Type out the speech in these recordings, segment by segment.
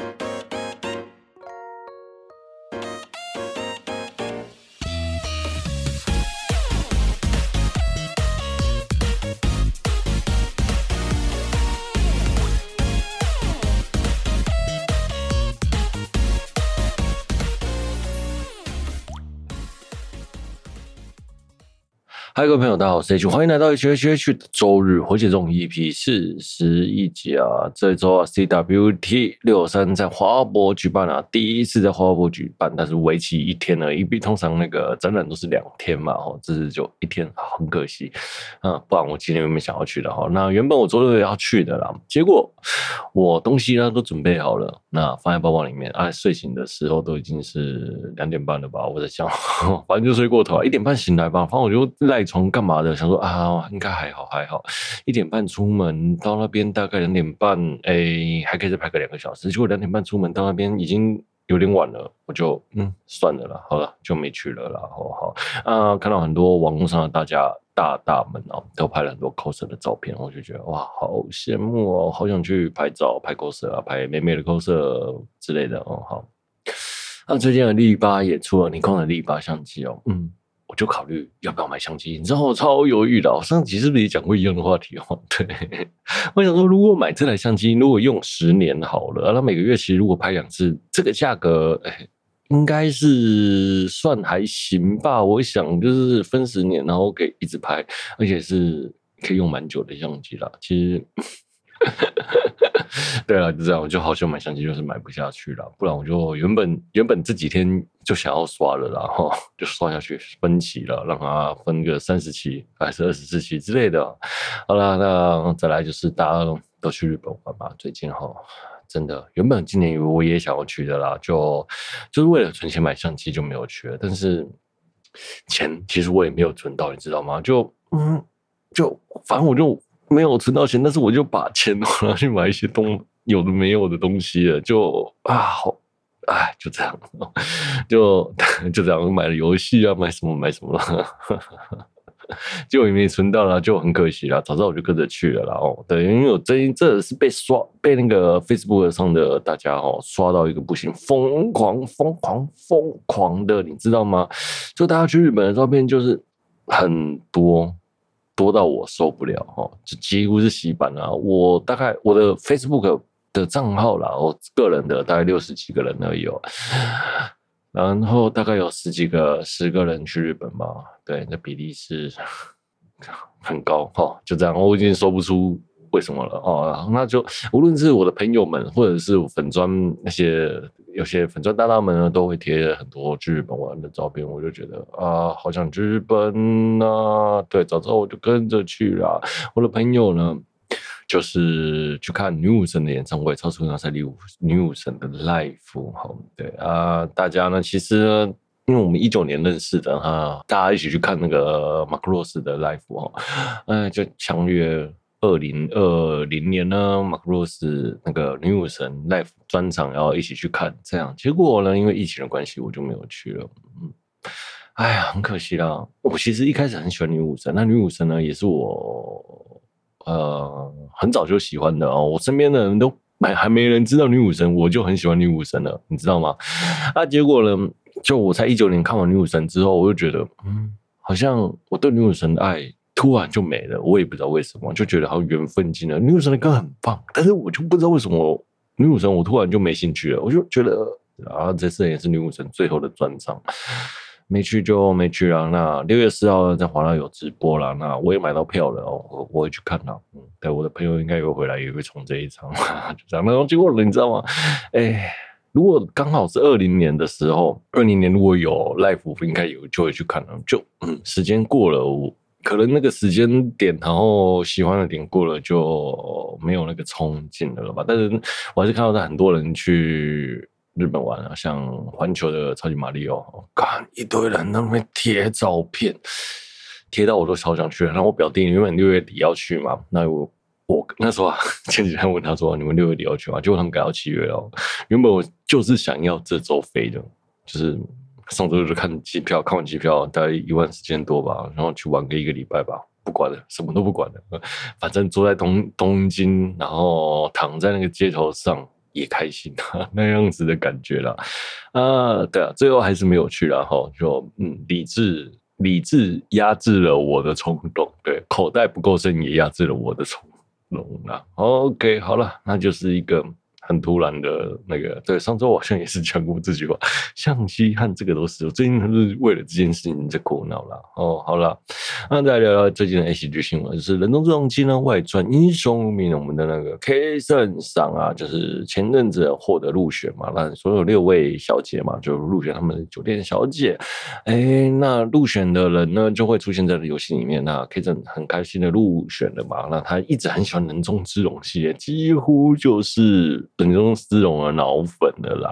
ん?嗨，各位朋友，大家好，我是 H，欢迎来到 H H H 的周日火箭中 EP 四十一集啊！这周啊，CWT 六三在花博举办啊，第一次在花博举办，但是为期一天而已，因为通常那个展览都是两天嘛，哦，这次就一天，很可惜啊，不然我今天有没有想要去的哈。那原本我周六要去的啦，结果我东西呢都准备好了，那放在包包里面啊，睡醒的时候都已经是两点半了吧？我在想，反正就睡过头啊，一点半醒来吧，反正我就赖。从干嘛的？想说啊，应该还好，还好。一点半出门到那边，大概两点半，哎、欸，还可以再拍个两个小时。结果两点半出门到那边已经有点晚了，我就嗯算了啦，好了，就没去了啦。好好啊，看到很多网络上的大家大大们哦，都拍了很多 coser 的照片，我就觉得哇，好羡慕哦，好想去拍照、拍 coser 啊，拍美美的 coser 之类的哦。好，那最近的力巴也出了尼康的力巴相机哦，嗯。我就考虑要不要买相机，你知道我超犹豫的。我上集是不是也讲过一样的话题哦？对，我想说，如果买这台相机，如果用十年好了，那每个月其实如果拍两次，这个价格，哎，应该是算还行吧。我想就是分十年，然后可以一直拍，而且是可以用蛮久的相机啦。其实。对了，就这样，我就好想买相机，就是买不下去了。不然我就原本原本这几天就想要刷了，然后就刷下去分期了，让它分个三十期还是二十四期之类的。好了，那再来就是大家都去日本玩吧。最近哈，真的原本今年我也想要去的啦，就就是为了存钱买相机就没有去了。但是钱其实我也没有存到，你知道吗？就嗯，就反正我就。没有存到钱，但是我就把钱拿去买一些东有的没有的东西了，就啊，好，哎，就这样，就 就这样买了游戏啊，买什么买什么了，就也没存到了，就很可惜了。早知道我就跟着去了啦。哦，对，因为我最近这是被刷被那个 Facebook 上的大家哦刷到一个不行，疯狂疯狂疯狂的，你知道吗？就大家去日本的照片就是很多。多到我受不了哦，就几乎是洗版啊！我大概我的 Facebook 的账号啦，我个人的大概六十几个人而已哦，然后大概有十几个十个人去日本吧，对，那比例是 很高哈，就这样，我已经说不出为什么了哦。那就无论是我的朋友们，或者是粉砖那些。有些粉砖大大们呢，都会贴很多去日本玩的照片，我就觉得啊，好想去日本啊！对，早知道我就跟着去了。我的朋友呢，就是去看女武神的演唱会，超出那赛女武女武神的 life。好，对啊，大家呢，其实呢，因为我们一九年认识的哈，大家一起去看那个马克罗斯的 live 哈，哎，就强约。二零二零年呢，马克罗斯那个女武神 live 专场要一起去看，这样结果呢，因为疫情的关系，我就没有去了。嗯，哎呀，很可惜啦。我其实一开始很喜欢女武神，那女武神呢，也是我呃很早就喜欢的哦。我身边的人都还还没人知道女武神，我就很喜欢女武神了，你知道吗？啊，结果呢，就我在一九年看完女武神之后，我就觉得，嗯，好像我对女武神的爱。突然就没了，我也不知道为什么，就觉得好像缘分尽了。女武神的歌很棒，但是我就不知道为什么女武神我突然就没兴趣了。我就觉得啊，这次也是女武神最后的专场，没去就没去了。那六月四号在华纳有直播了，那我也买到票了哦，我我会去看了。嗯，对，我的朋友应该有回来也会冲这一场，就这样。然后结果了你知道吗？哎，如果刚好是二零年的时候，二零年如果有 live，应该有就会去看了。就嗯，时间过了我。可能那个时间点，然后喜欢的点过了，就没有那个冲劲了吧？但是我还是看到在很多人去日本玩啊，像环球的超级玛利欧，看一堆人那边贴照片，贴到我都超想去。然后我表弟原本六月底要去嘛，那我我那时候啊，前几天问他说：“你们六月底要去吗？”结果他们改到七月了。原本我就是想要这周飞的，就是。上周就看机票，看完机票大概一万四千多吧，然后去玩个一个礼拜吧，不管了，什么都不管了，反正坐在东东京，然后躺在那个街头上，也开心啊，那样子的感觉啦。啊，对啊，最后还是没有去，然后就嗯，理智理智压制了我的冲动，对，口袋不够深也压制了我的冲动啊。OK，好了，那就是一个。很突然的那个，对，上周我好像也是讲过这句话，相机和这个都是，我最近都是为了这件事情在苦恼了。哦，好了，那再聊聊最近的 ACG 新闻，就是《人中之龙》技能外传英雄无名，我们的那个 K 胜赏啊，就是前阵子获得入选嘛，那所有六位小姐嘛，就入选他们的酒店小姐。哎，那入选的人呢，就会出现在游戏里面。那 K 胜很开心的入选了嘛，那他一直很喜欢《人中之龙》系列，几乎就是。人中之龙的脑粉的啦，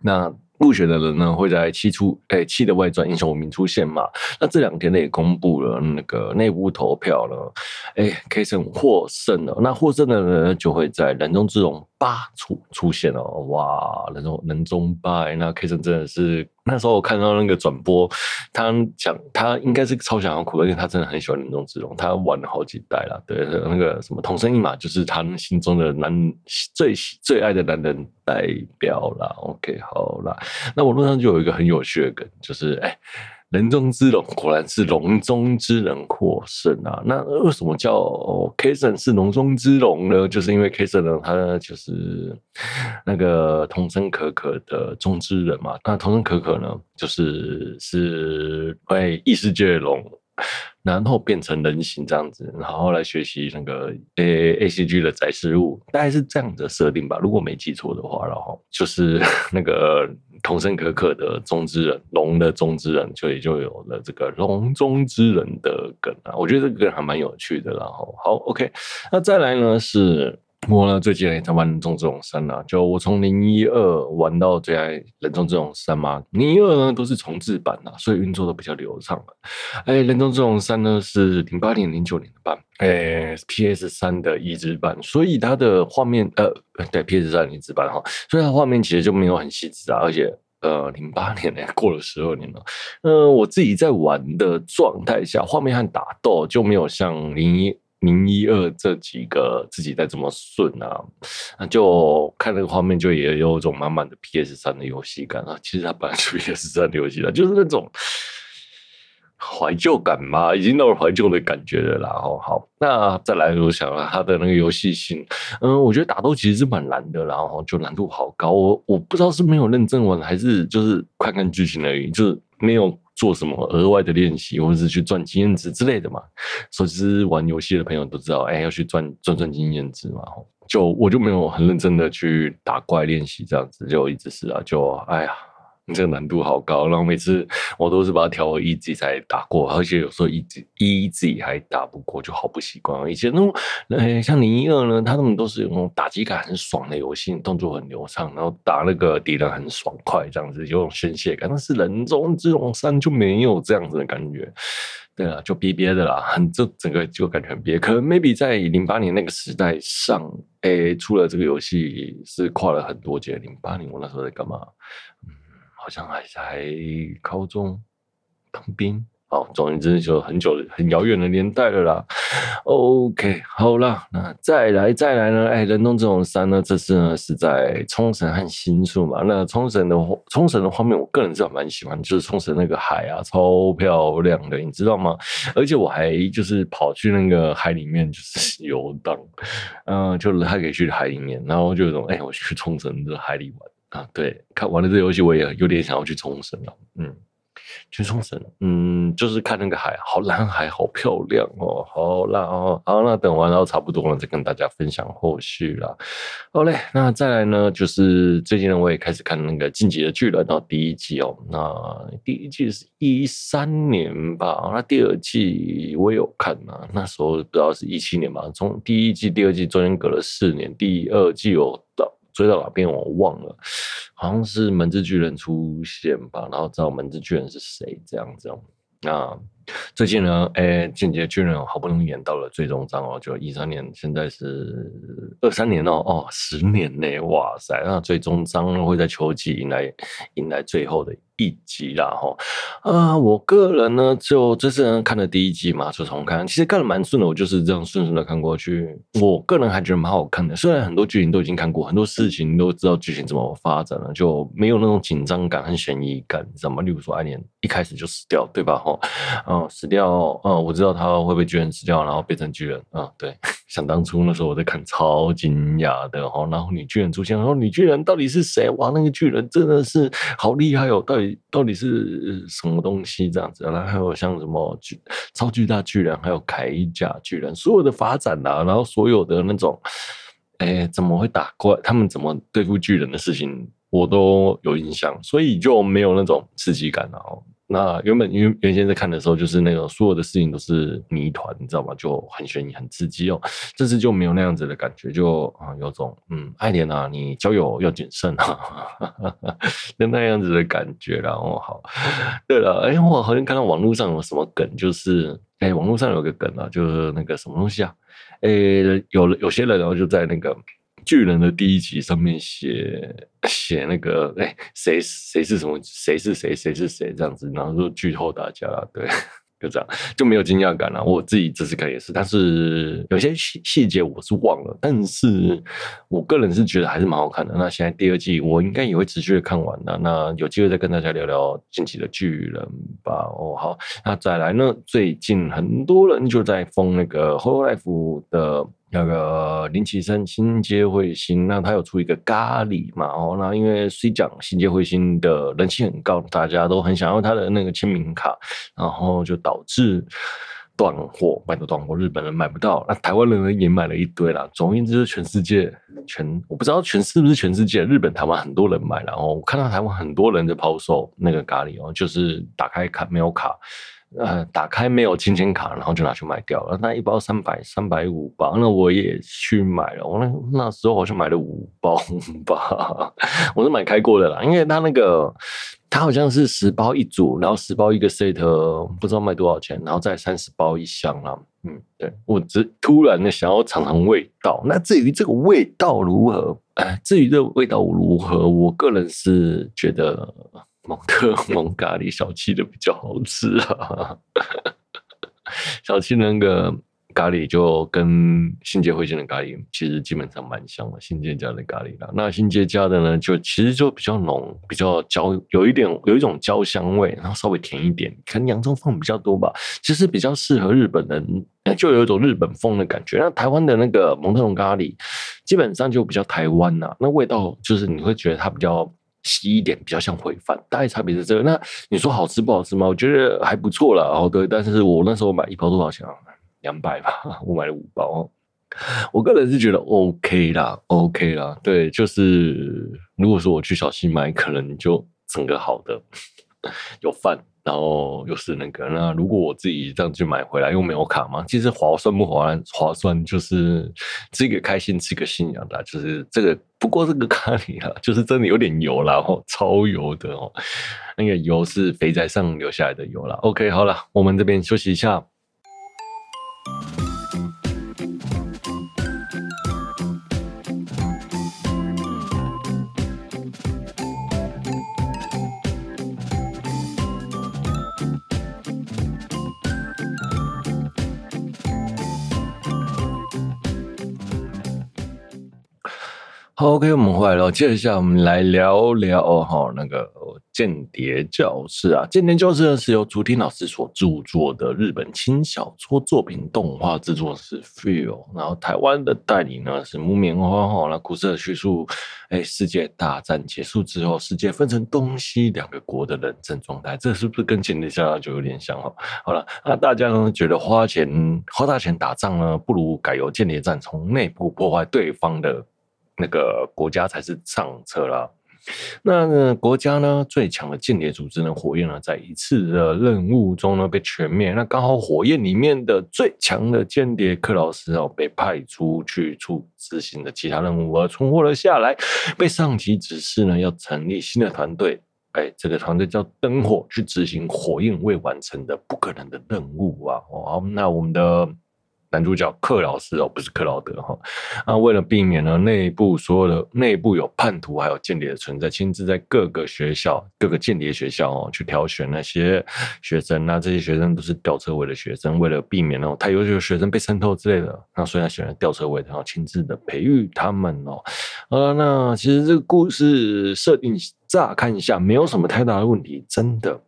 那入选的人呢，会在七出诶七的外传英雄无名出现嘛？那这两天呢也公布了那个内部投票了，诶 K 胜获胜了，那获胜的人呢就会在人中之龙八出出现了，哇，人中人中八，那 K 胜真的是。那时候我看到那个转播，他讲他应该是超想要哭，而且他真的很喜欢林中之龙，他玩了好几代了。对，那个什么同声一马就是他心中的男最最爱的男人代表啦。OK，好啦，那网络上就有一个很有趣的梗，就是哎。欸人中之龙果然是龙中之人获胜啊！那为什么叫 Kason 是龙中之龙呢？就是因为 Kason 呢，他就是那个童声可可的中之人嘛。那童声可可呢，就是是会异世界龙。然后变成人形这样子，然后来学习那个 A A C G 的载食物，大概是这样的设定吧，如果没记错的话。然后就是 那个桐生可可的中之人，龙的中之人，就也就有了这个龙中之人的梗啊。我觉得这个梗还蛮有趣的。然后好，OK，那再来呢是。我呢，最近也在玩人中之龙三啊，就我从零一二玩到最爱人中之龙三嘛。零一二呢都是重制版啊，所以运作都比较流畅。哎，人中之龙三呢是零八年、零九年的版，哎，PS 三的移植版，所以它的画面呃，对，PS 三移植版哈，所以它画面其实就没有很细致啊，而且呃，零八年呢 过了十二年了，呃，我自己在玩的状态下，画面和打斗就没有像零一。零一二这几个自己在这么顺啊，那就看那个画面，就也有一种满满的 PS 三的游戏感啊。其实它本来是 PS 三的游戏了，就是那种怀旧感嘛，已经到了怀旧的感觉了。然后好，那再来，我想了它的那个游戏性，嗯，我觉得打斗其实是蛮难的，然后就难度好高。我我不知道是没有认真玩，还是就是看看剧情而已，就是没有。做什么额外的练习，或者是去赚经验值之类的嘛？所以是玩游戏的朋友都知道，哎、要去赚赚赚经验值嘛。就我就没有很认真的去打怪练习，这样子就一直是啊，就哎呀。这个难度好高，然后每次我都是把它调为一级才打过，而且有时候一级一级还打不过，就好不习惯。以前那种，呃，像零一二呢，他们都是有那种打击感很爽的游戏，动作很流畅，然后打那个敌人很爽快，这样子有种宣泄感。但是人中之龙三就没有这样子的感觉，对啊，就憋憋的啦，很这整个就感觉很憋。可能 maybe 在零八年那个时代上，诶，出了这个游戏是跨了很多届。零八年我那时候在干嘛？嗯好像还在高中当兵，哦，总而言之就很久很遥远的年代了啦。OK，好啦，那再来再来呢？哎，人中之龙三呢？这次呢是在冲绳和新宿嘛。那冲绳的冲绳的画面，我个人是蛮喜欢，就是冲绳那个海啊，超漂亮的，你知道吗？而且我还就是跑去那个海里面就是 游荡，嗯、呃，就还可以去海里面，然后就有种哎，我去冲绳的海里玩。啊，对，看完了这游戏，我也有点想要去冲绳了。嗯，去冲绳，嗯，就是看那个海，好蓝海，好漂亮哦。好啦，哦，好，那等完然后差不多了，再跟大家分享后续啦。好嘞，那再来呢，就是最近呢，我也开始看那个《进击的巨人》到第一季哦。那第一季是一三年吧，那第二季我有看嘛，那时候不知道是一七年吧。从第一季、第二季中间隔了四年，第二季哦。追到哪边我忘了，好像是门之巨人出现吧，然后知道门之巨人是谁这样子。那最近呢，哎、欸，进击的巨人好不容易演到了最终章哦，就一三年，现在是二三年哦，哦，十年内，哇塞！那最终章会在秋季迎来迎来最后的一集啦，哈。啊，我个人呢，就这次看了第一集嘛，就重看，其实看得蛮顺的，我就是这样顺顺的看过去。我个人还觉得蛮好看的，虽然很多剧情都已经看过，很多事情都知道剧情怎么发展了，就没有那种紧张感和悬疑感，你知道吗？例如说，爱莲一开始就死掉，对吧？哈，嗯，死掉，嗯，我知道他会被巨人吃掉，然后变成巨人，嗯，对。想当初那时候我在看，超惊讶的哈，然后女巨人出现，然后女巨人到底是谁？哇，那个巨人真的是好厉害哦！到底到底是什么东西这样子？然后还有像什么巨超巨大巨人，还有铠甲巨人，所有的发展啊，然后所有的那种，哎，怎么会打怪？他们怎么对付巨人的事情，我都有印象，所以就没有那种刺激感了哦。那原本因为原先在看的时候，就是那个所有的事情都是谜团，你知道吗？就很悬疑、很刺激哦。这次就没有那样子的感觉，就啊有种嗯，爱莲啊，你交友要谨慎啊，就那样子的感觉。然后好，对了，哎，我好像看到网络上有什么梗，就是哎，网络上有个梗啊，就是那个什么东西啊？哎，有有些人然后就在那个。巨人的第一集上面写写那个哎，谁谁是什么，谁是谁，谁是谁这样子，然后就剧透大家了，对，就这样就没有惊讶感了。我自己这次看也是，但是有些细细节我是忘了，但是我个人是觉得还是蛮好看的。那现在第二季我应该也会持续的看完的。那有机会再跟大家聊聊近期的巨人吧。哦，好，那再来呢？最近很多人就在封那个 h o l o Life 的。那个林奇生新街彗星，那他有出一个咖喱嘛？哦，那因为虽讲新街彗星的人气很高，大家都很想要他的那个签名卡，然后就导致断货，买到断货，日本人买不到，那台湾人也买了一堆啦。总而言之，全世界全我不知道全是不是全世界，日本台湾很多人买，然后我看到台湾很多人在抛售那个咖喱哦，就是打开卡没有卡。呃，打开没有金钱卡，然后就拿去卖掉了。那一包三百三百五包，那我也去买了。我那那时候好像买了五包吧，我是买开过的啦，因为他那个他好像是十包一组，然后十包一个 set，不知道卖多少钱，然后再三十包一箱啦。嗯，对，我只突然的想要尝尝味道。那至于这个味道如何，哎，至于这个味道如何，我个人是觉得。蒙特蒙咖喱小七的比较好吃啊，小七那个咖喱就跟新街彗星的咖喱其实基本上蛮像的，新街家的咖喱啦。那新街家的呢，就其实就比较浓，比较焦，有一点有一种焦香味，然后稍微甜一点，可能洋葱放比较多吧。其实比较适合日本人，就有一种日本风的感觉。那台湾的那个蒙特蒙咖喱基本上就比较台湾呐，那味道就是你会觉得它比较。稀一点，比较像烩饭，大概差别是这个。那你说好吃不好吃吗？我觉得还不错了。哦，对，但是我那时候买一包多少钱啊？两百吧，我买了五包。我个人是觉得 OK 啦，OK 啦。对，就是如果说我去小西买，可能就整个好的有饭。然后又是那个，那如果我自己这样去买回来，又没有卡嘛，其实划算不划算？划算就是这个开心，这个信仰的，就是这个。不过这个咖喱啊，就是真的有点油啦，哦，超油的哦，那个油是肥宅上留下来的油啦。OK，好了，我们这边休息一下。OK，我们回来了。接下来我们来聊聊哈那个间谍教室啊。间谍教室呢是由竹町老师所著作的日本轻小说作品，动画制作是 Feel，然后台湾的代理呢是木棉花哈。那故事的叙述，哎，世界大战结束之后，世界分成东西两个国的冷战状态，这是不是跟间谍教室就有点像哈？好了，那大家呢觉得花钱花大钱打仗呢，不如改由间谍战，从内部破坏对方的。那个国家才是上策啦。那呢国家呢最强的间谍组织呢火焰呢，在一次的任务中呢被全灭。那刚好火焰里面的最强的间谍克劳斯哦被派出去出执行的其他任务而存活了下来，被上级指示呢要成立新的团队。哎，这个团队叫灯火去执行火焰未完成的不可能的任务啊。哦，那我们的。男主角克劳斯哦，不是克劳德哈。那为了避免呢内部所有的内部有叛徒还有间谍的存在，亲自在各个学校、各个间谍学校哦去挑选那些学生。那这些学生都是吊车尾的学生，为了避免那种太优秀的学生被渗透之类的，那所以他选了吊车尾，然后亲自的培育他们哦。呃，那其实这个故事设定乍看一下没有什么太大的问题，真的。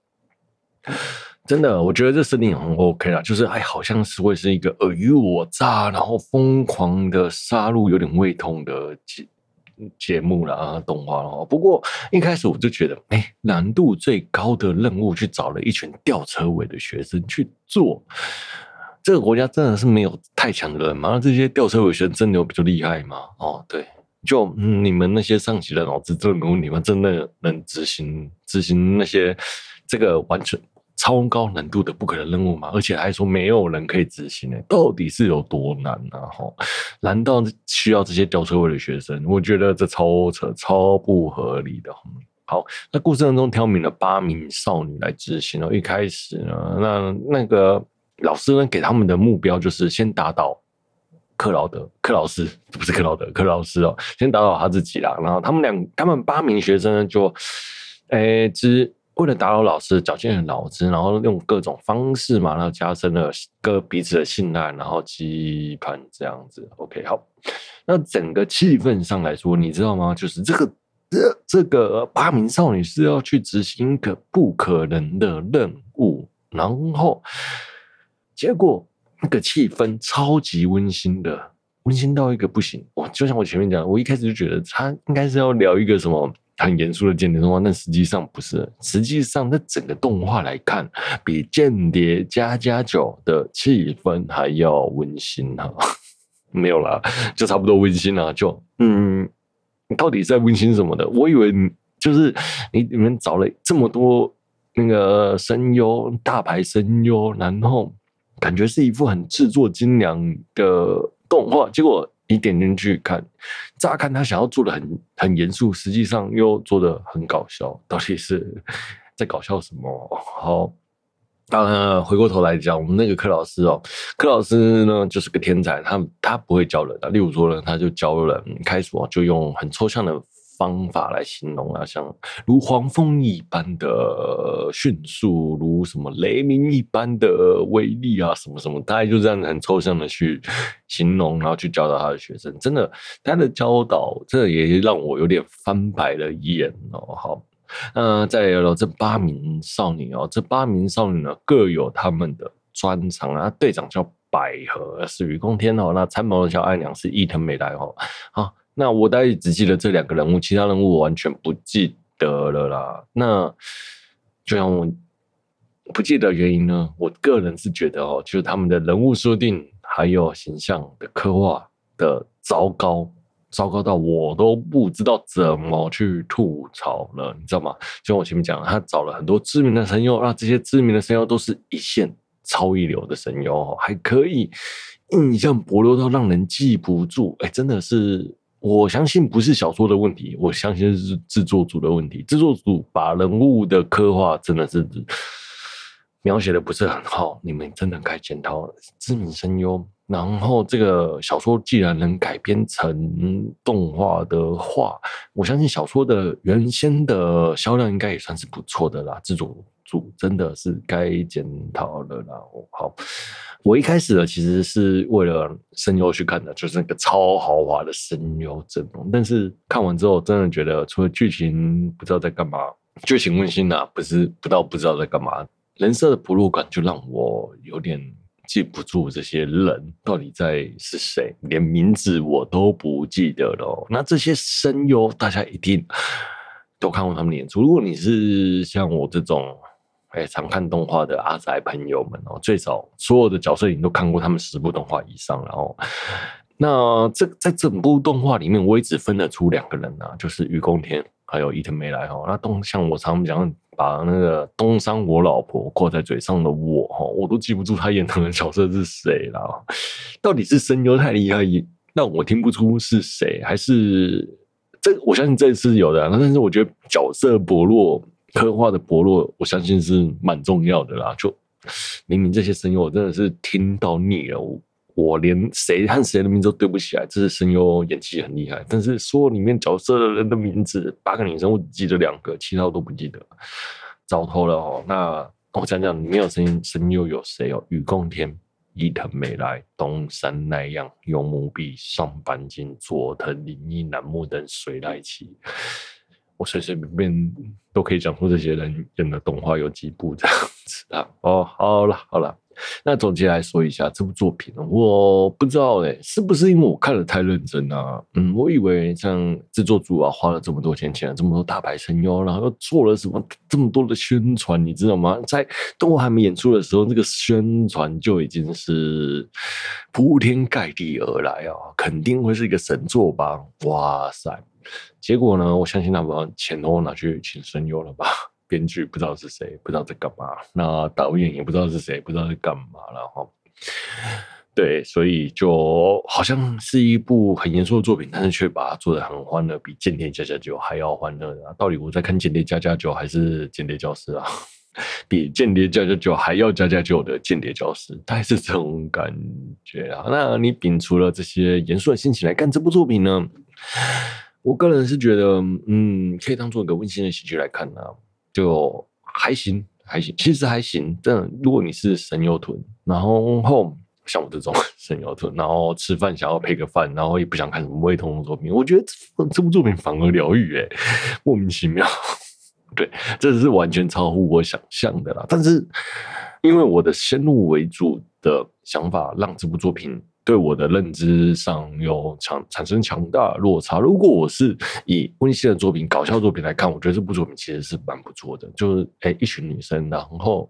真的，我觉得这设定很 OK 啦，就是哎，好像是会是一个尔虞我诈，然后疯狂的杀戮，有点胃痛的节节目啦，动画了。不过一开始我就觉得，哎，难度最高的任务去找了一群吊车尾的学生去做，这个国家真的是没有太强的人吗？那这些吊车尾学生真的有比较厉害吗？哦，对，就、嗯、你们那些上级的脑子真的没问题吗？真的能执行执行那些这个完全？超高难度的不可能任务嘛，而且还说没有人可以执行呢，到底是有多难呢？哈，难道需要这些吊车尾的学生？我觉得这超扯、超不合理的。好，那故事当中挑明了八名少女来执行。哦一开始呢，那那个老师呢给他们的目标就是先打倒克劳德、克劳斯，不是克劳德、克劳斯哦，先打倒他自己啦。然后他们两、他们八名学生呢就，诶、欸，只。为了打扰老师，绞尽了脑汁，然后用各种方式嘛，然后加深了各彼此的信赖，然后期盼这样子。OK，好，那整个气氛上来说，你知道吗？就是这个这这个八名少女是要去执行一个不可能的任务，然后结果那个气氛超级温馨的，温馨到一个不行。我就像我前面讲，我一开始就觉得他应该是要聊一个什么。很严肃的间谍动画，但实际上不是。实际上，在整个动画来看，比《间谍加加九》的气氛还要温馨哈。没有啦，就差不多温馨啦。就嗯，到底在温馨什么的？我以为就是你你们找了这么多那个声优，大牌声优，然后感觉是一副很制作精良的动画，结果。你点进去看，乍看他想要做的很很严肃，实际上又做的很搞笑，到底是 在搞笑什么？好，当然回过头来讲，我们那个柯老师哦，柯老师呢就是个天才，他他不会教人的，例如说呢，他就教人开锁就用很抽象的。方法来形容啊，像如黄蜂一般的迅速，如什么雷鸣一般的威力啊，什么什么，大概就这样子很抽象的去形容，然后去教导他的学生。真的，他的教导，这也让我有点翻白了眼哦。好，那再来聊聊这八名少女哦，这八名少女呢各有他们的专长啊。队长叫百合，是雨空天哦。那参谋的叫爱娘，是伊藤美代哦。好。那我大概只记得这两个人物，其他人物我完全不记得了啦。那就像我不记得原因呢，我个人是觉得哦，就是他们的人物设定还有形象的刻画的糟糕，糟糕到我都不知道怎么去吐槽了，你知道吗？就像我前面讲，他找了很多知名的声优，那这些知名的声优都是一线超一流的声优，还可以印象薄弱到让人记不住，哎，真的是。我相信不是小说的问题，我相信是制作组的问题。制作组把人物的刻画真的是描写的不是很好，你们真的该检讨。知名声优，然后这个小说既然能改编成动画的话，我相信小说的原先的销量应该也算是不错的啦。制作真的是该检讨了啦。好。我一开始呢，其实是为了声优去看的，就是那个超豪华的声优阵容。但是看完之后，真的觉得除了剧情不知道在干嘛，剧情温馨啊，不是不到不知道在干嘛，人设的薄弱感就让我有点记不住这些人到底在是谁，连名字我都不记得了。那这些声优，大家一定都看过他们的演出。如果你是像我这种。哎，常看动画的阿宅朋友们哦，最少所有的角色你都看过他们十部动画以上，然后那这在整部动画里面，我也只分得出两个人啊，就是雨宫天还有伊藤美来哈。那东像我常讲，把那个东山我老婆挂在嘴上的我哈，我都记不住他演的角色是谁了。到底是声优太厉害，让我听不出是谁，还是这？我相信这是有的，但是我觉得角色薄弱。刻画的薄弱，我相信是蛮重要的啦。就明明这些声优，我真的是听到腻了。我连谁和谁的名字都对不起来，这是声优演技很厉害。但是说里面角色的人的名字，八个女生我只记得两个，其他我都不记得，糟透了哦。那我讲讲里面有声音声优有谁哦？雨宫天、伊藤美奈、东山奈央、柚木碧、上坂晶、佐藤林一、楠木等水濑奇。我随随便便都可以讲出这些人演的动画有几部这样子啊。哦，好了好了。那总结来说一下这部作品，我不知道哎，是不是因为我看的太认真啊？嗯，我以为像制作组啊花了这么多钱，请了这么多大牌声优，然后又做了什么这么多的宣传，你知道吗？在动画还没演出的时候，那个宣传就已经是铺天盖地而来啊，肯定会是一个神作吧？哇塞！结果呢，我相信他把钱都拿去请声优了吧？编剧不知道是谁，不知道在干嘛。那导演也不知道是谁，不知道在干嘛然后。对，所以就好像是一部很严肃的作品，但是却把它做得很欢乐，比《间谍加加九》还要欢乐啊！到底我在看《间谍加加九》还是《间谍教师》啊？比《间谍加加九》还要加加九的《间谍教师》，大概是这种感觉啊。那你摒除了这些严肃的心情来看这部作品呢？我个人是觉得，嗯，可以当做一个温馨的喜剧来看呢、就还行，还行，其实还行。但如果你是声优囤，然后像我这种声优囤，然后吃饭想要配个饭，然后也不想看什么胃痛的作品，我觉得这这部作品反而疗愈，诶莫名其妙。对，这是完全超乎我想象的啦。但是因为我的先入为主的想法，让这部作品。对我的认知上有强产生强大落差。如果我是以温馨的作品、搞笑作品来看，我觉得这部作品其实是蛮不错的。就是诶一群女生，然后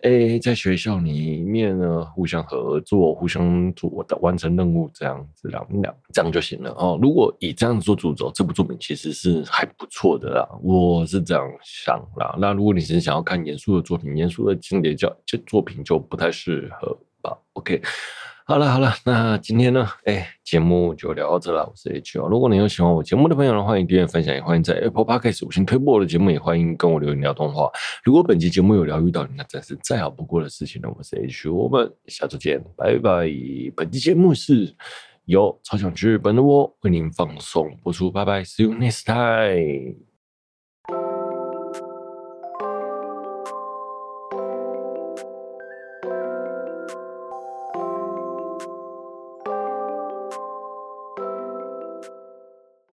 诶在学校里面呢，互相合作、互相做的完成任务这样子，两两这样就行了哦。如果以这样子做主轴，这部作品其实是还不错的啦。我是这样想啦。那如果你是想要看严肃的作品、严肃的经典教这作品，就不太适合吧。OK。好了好了，那今天呢，哎，节目就聊到这了。我是 H 哦，如果你有喜欢我节目的朋友呢，欢迎订阅分享，也欢迎在 Apple Podcast 五星推播我的节目，也欢迎跟我留言聊动画。如果本期节目有疗愈到你，那真是再好不过的事情了。我是 H，我们下周见，拜拜。本期节目是由超想去日本的我为您放送播出，拜拜，See you next time。